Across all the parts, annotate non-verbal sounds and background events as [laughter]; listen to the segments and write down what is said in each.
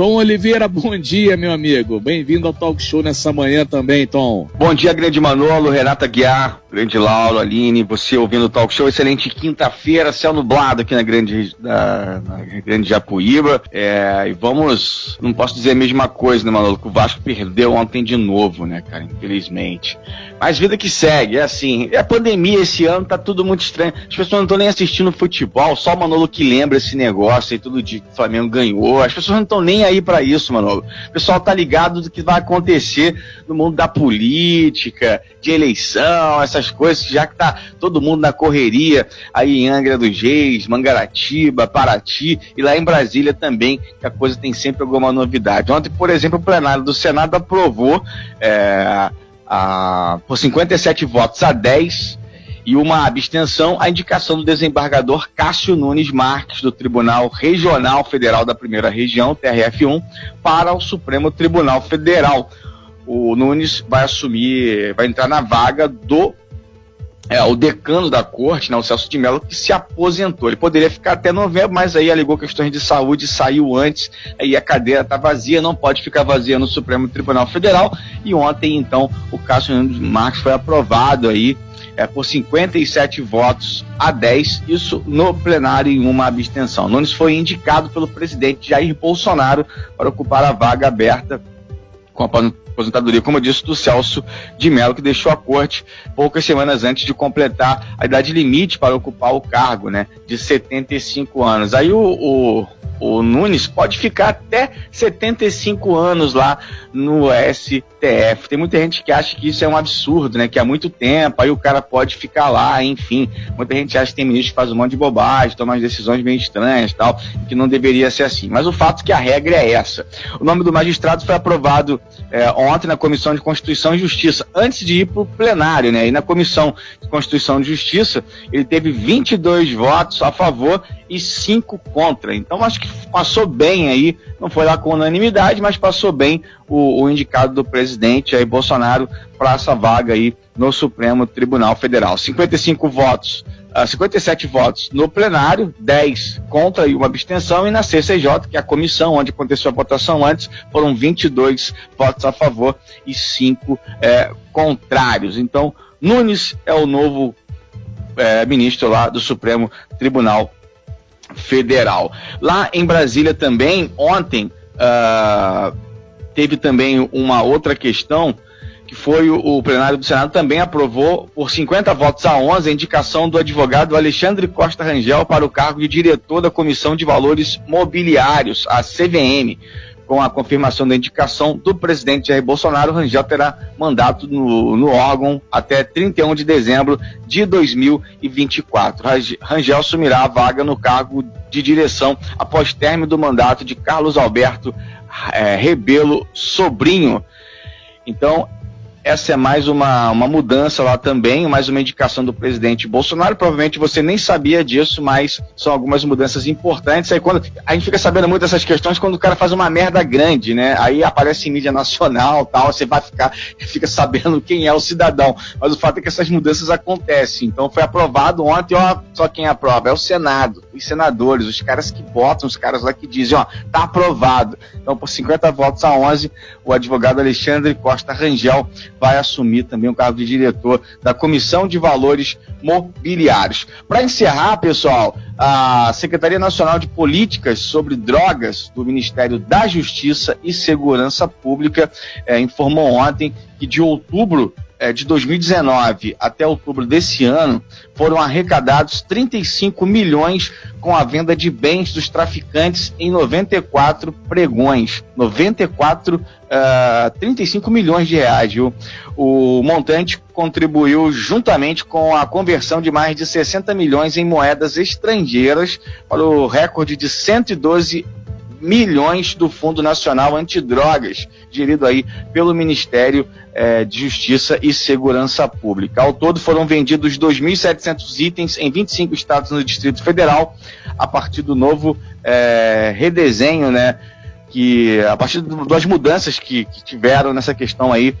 Tom Oliveira, bom dia, meu amigo. Bem-vindo ao Talk Show nessa manhã também, Tom. Bom dia, grande Manolo, Renata Guiar, grande Lauro, Aline, você ouvindo o Talk Show. Excelente quinta-feira, céu nublado aqui na grande, na, na grande Japuíba. É, e vamos, não posso dizer a mesma coisa, né, Manolo, que o Vasco perdeu ontem de novo, né, cara, infelizmente. Mas vida que segue, é assim. É a pandemia esse ano, tá tudo muito estranho. As pessoas não estão nem assistindo futebol, só o Manolo que lembra esse negócio aí, tudo de que o Flamengo ganhou. As pessoas não estão nem para isso, Manolo. O pessoal tá ligado do que vai acontecer no mundo da política, de eleição, essas coisas, já que tá todo mundo na correria aí em Angra dos Reis, Mangaratiba, Paraty e lá em Brasília também, que a coisa tem sempre alguma novidade. Ontem, por exemplo, o plenário do Senado aprovou. É, a, por 57 votos a 10 e uma abstenção, a indicação do desembargador Cássio Nunes Marques, do Tribunal Regional Federal da Primeira Região, TRF1, para o Supremo Tribunal Federal. O Nunes vai assumir, vai entrar na vaga do é, o decano da corte, né, o Celso de Mello, que se aposentou. Ele poderia ficar até novembro, mas aí alegou questões de saúde, saiu antes, aí a cadeira está vazia, não pode ficar vazia no Supremo Tribunal Federal. E ontem, então, o Cássio Nunes Marques foi aprovado aí é, por 57 votos a 10, isso no plenário em uma abstenção. Nunes foi indicado pelo presidente Jair Bolsonaro para ocupar a vaga aberta com a aposentadoria, como eu disse, do Celso de Mello, que deixou a corte poucas semanas antes de completar a idade limite para ocupar o cargo, né, de 75 anos. Aí o, o, o Nunes pode ficar até 75 anos lá no STF. Tem muita gente que acha que isso é um absurdo, né? Que há muito tempo, aí o cara pode ficar lá, enfim. Muita gente acha que tem ministro que faz um monte de bobagem, toma umas decisões meio estranhas tal, que não deveria ser assim. Mas o fato é que a regra é essa. O nome do magistrado foi aprovado é, ontem na Comissão de Constituição e Justiça, antes de ir para o plenário, né? E na Comissão de Constituição e Justiça, ele teve 22 votos a favor e 5 contra. Então acho que passou bem aí, não foi lá com unanimidade, mas passou bem o, o indicado do presidente aí, Bolsonaro, para essa vaga aí no Supremo Tribunal Federal. 55 votos. Uh, 57 votos no plenário, 10 contra e uma abstenção, e na CCJ, que é a comissão onde aconteceu a votação antes, foram 22 votos a favor e 5 é, contrários. Então, Nunes é o novo é, ministro lá do Supremo Tribunal Federal. Lá em Brasília também, ontem, uh, teve também uma outra questão que foi o, o, plenário do Senado também aprovou por 50 votos a 11 a indicação do advogado Alexandre Costa Rangel para o cargo de diretor da Comissão de Valores Mobiliários, a CVM. Com a confirmação da indicação do presidente Jair Bolsonaro, Rangel terá mandato no, no órgão até 31 de dezembro de 2024. Rangel assumirá a vaga no cargo de direção após término do mandato de Carlos Alberto é, Rebelo Sobrinho. Então, essa é mais uma, uma mudança lá também, mais uma indicação do presidente Bolsonaro. Provavelmente você nem sabia disso, mas são algumas mudanças importantes. Aí quando a gente fica sabendo muito dessas questões quando o cara faz uma merda grande, né? Aí aparece em mídia nacional, [laughs] tal, você vai ficar fica sabendo quem é o cidadão. Mas o fato é que essas mudanças acontecem. Então foi aprovado ontem, ó, só quem aprova é o Senado, os senadores, os caras que votam, os caras lá que dizem, ó, tá aprovado. Então por 50 votos a 11, o advogado Alexandre Costa Rangel vai assumir também o cargo de diretor da Comissão de Valores Mobiliários. Para encerrar, pessoal, a Secretaria Nacional de Políticas sobre Drogas do Ministério da Justiça e Segurança Pública é, informou ontem que de outubro é, de 2019 até outubro desse ano, foram arrecadados 35 milhões com a venda de bens dos traficantes em 94 pregões. 94, uh, 35 milhões de reais, viu? O montante contribuiu juntamente com a conversão de mais de 60 milhões em moedas estrangeiras para o recorde de 112 milhões do Fundo Nacional Antidrogas, gerido aí pelo Ministério eh, de Justiça e Segurança Pública. Ao todo foram vendidos 2.700 itens em 25 estados no Distrito Federal, a partir do novo eh, redesenho, né, que a partir das mudanças que, que tiveram nessa questão aí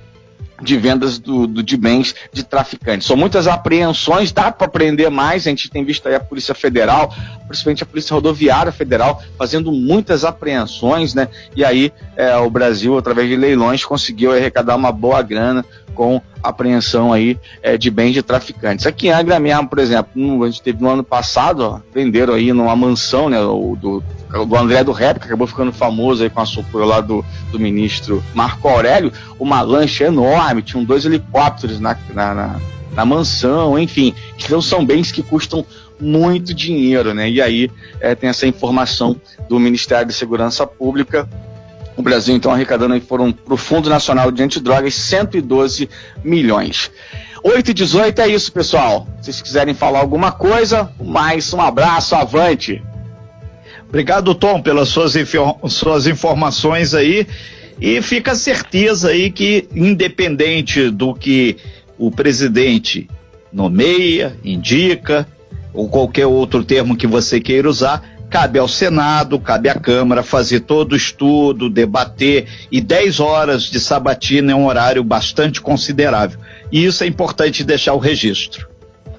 de vendas do, do, de bens de traficantes. São muitas apreensões, dá para aprender mais. A gente tem visto aí a Polícia Federal, principalmente a Polícia Rodoviária Federal, fazendo muitas apreensões, né? E aí é, o Brasil, através de leilões, conseguiu arrecadar uma boa grana com apreensão aí é, de bens de traficantes. Aqui em Angra mesmo, por exemplo, no, a gente teve no ano passado, ó, venderam aí numa mansão, né, o, do, do André do Rap, que acabou ficando famoso aí com a socorro lá do, do ministro Marco Aurélio, uma lancha enorme, tinham dois helicópteros na, na, na, na mansão, enfim. Então são bens que custam muito dinheiro, né? E aí é, tem essa informação do Ministério da Segurança Pública o Brasil, então, arrecadando aí foram para o Fundo Nacional de Antidrogas 112 milhões. 8 e 18 é isso, pessoal. Se vocês quiserem falar alguma coisa, mais um abraço, avante. Obrigado, Tom, pelas suas, suas informações aí. E fica a certeza aí que, independente do que o presidente nomeia, indica, ou qualquer outro termo que você queira usar, cabe ao Senado, cabe à Câmara fazer todo o estudo, debater, e 10 horas de sabatina é um horário bastante considerável. E isso é importante deixar o registro.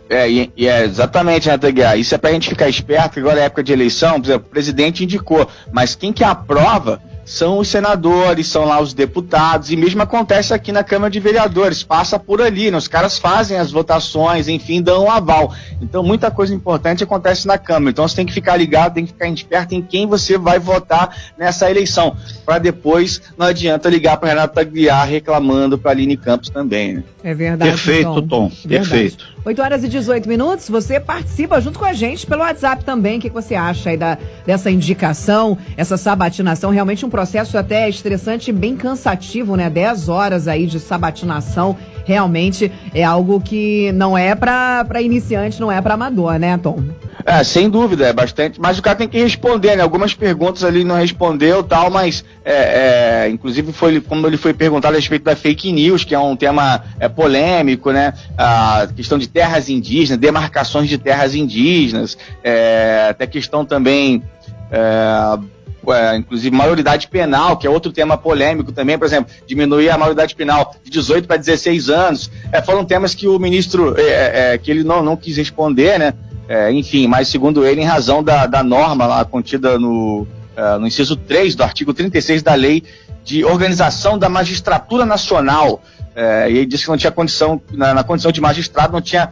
É, e, e é exatamente, né, Teguiar? Isso é para a gente ficar esperto, agora é época de eleição, por exemplo, o presidente indicou, mas quem que aprova são os senadores, são lá os deputados, e mesmo acontece aqui na Câmara de Vereadores, passa por ali, né? os caras fazem as votações, enfim, dão um aval. Então, muita coisa importante acontece na Câmara. Então, você tem que ficar ligado, tem que ficar esperto em quem você vai votar nessa eleição, para depois não adianta ligar para Renato Aguiar reclamando para Aline Campos também. Né? É verdade. Perfeito, Tom. Tom. Perfeito. 8 horas e 18 minutos, você participa junto com a gente pelo WhatsApp também. O que, você acha aí da, dessa indicação, essa sabatinação? Realmente um processo até estressante e bem cansativo, né? 10 horas aí de sabatinação. Realmente é algo que não é para iniciante, não é para amador, né, Tom? É, sem dúvida, é bastante. Mas o cara tem que responder, né? Algumas perguntas ali não respondeu tal, mas é, é, inclusive foi como ele foi perguntado a respeito da fake news, que é um tema é, polêmico, né? A questão de terras indígenas, demarcações de terras indígenas, é, até questão também. É, é, inclusive maioridade penal, que é outro tema polêmico também, por exemplo, diminuir a maioridade penal de 18 para 16 anos, é, foram temas que o ministro, é, é, que ele não, não quis responder, né? É, enfim, mas segundo ele, em razão da, da norma lá contida no, uh, no inciso 3 do artigo 36 da Lei de Organização da Magistratura Nacional, uh, e ele disse que não tinha condição, na, na condição de magistrado, não tinha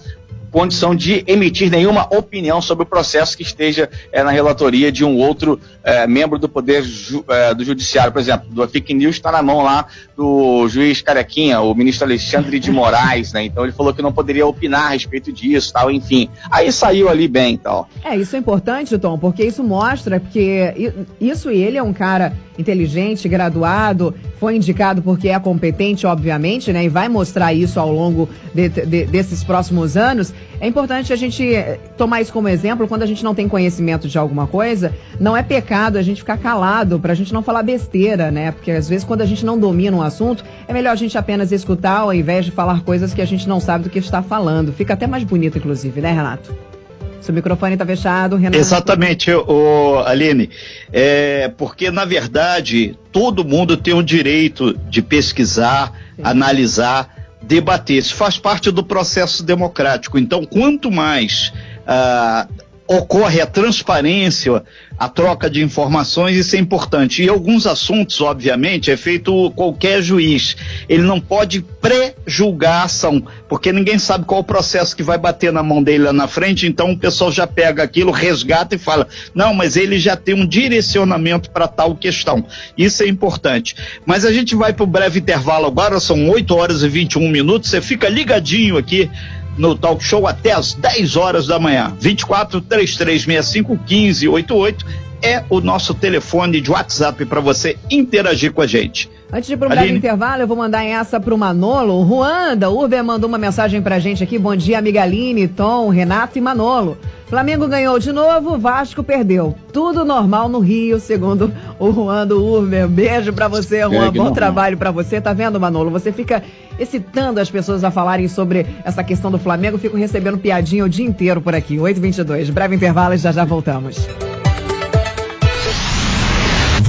condição de emitir nenhuma opinião sobre o processo que esteja é, na relatoria de um outro é, membro do Poder ju, é, do Judiciário. Por exemplo, do fake news está na mão lá do juiz Carequinha, o ministro Alexandre de Moraes, né? Então ele falou que não poderia opinar a respeito disso, tal, enfim. Aí saiu ali bem, tal. É, isso é importante, Tom, porque isso mostra que isso e ele é um cara inteligente, graduado, foi indicado porque é competente, obviamente, né? E vai mostrar isso ao longo de, de, desses próximos anos. É importante a gente eh, tomar isso como exemplo quando a gente não tem conhecimento de alguma coisa. Não é pecado a gente ficar calado para a gente não falar besteira, né? Porque às vezes quando a gente não domina um assunto, é melhor a gente apenas escutar ao invés de falar coisas que a gente não sabe do que está falando. Fica até mais bonito, inclusive, né, Renato? Seu microfone está fechado, Renato. Exatamente, o, Aline. É, porque, na verdade, todo mundo tem o direito de pesquisar, Sim. analisar, debater. Isso faz parte do processo democrático. Então, quanto mais ah, ocorre a transparência, a troca de informações, isso é importante. E alguns assuntos, obviamente, é feito qualquer juiz. Ele não pode pré-julgar a ação, porque ninguém sabe qual o processo que vai bater na mão dele lá na frente, então o pessoal já pega aquilo, resgata e fala: não, mas ele já tem um direcionamento para tal questão. Isso é importante. Mas a gente vai para o breve intervalo agora, são 8 horas e 21 minutos. Você fica ligadinho aqui no talk show até às 10 horas da manhã. 24 3365 1588 é o nosso telefone de WhatsApp para você interagir com a gente. Antes de ir para o intervalo, eu vou mandar essa para o Manolo. Ruanda, Uber mandou uma mensagem para a gente aqui. Bom dia, amiga Aline, Tom, Renato e Manolo. Flamengo ganhou de novo, Vasco perdeu. Tudo normal no Rio, segundo o Juan do Uber. Beijo para você, Juan. É, Bom normal. trabalho para você. Tá vendo, Manolo? Você fica excitando as pessoas a falarem sobre essa questão do Flamengo. Fico recebendo piadinha o dia inteiro por aqui. 8h22. Breve intervalo e já já voltamos.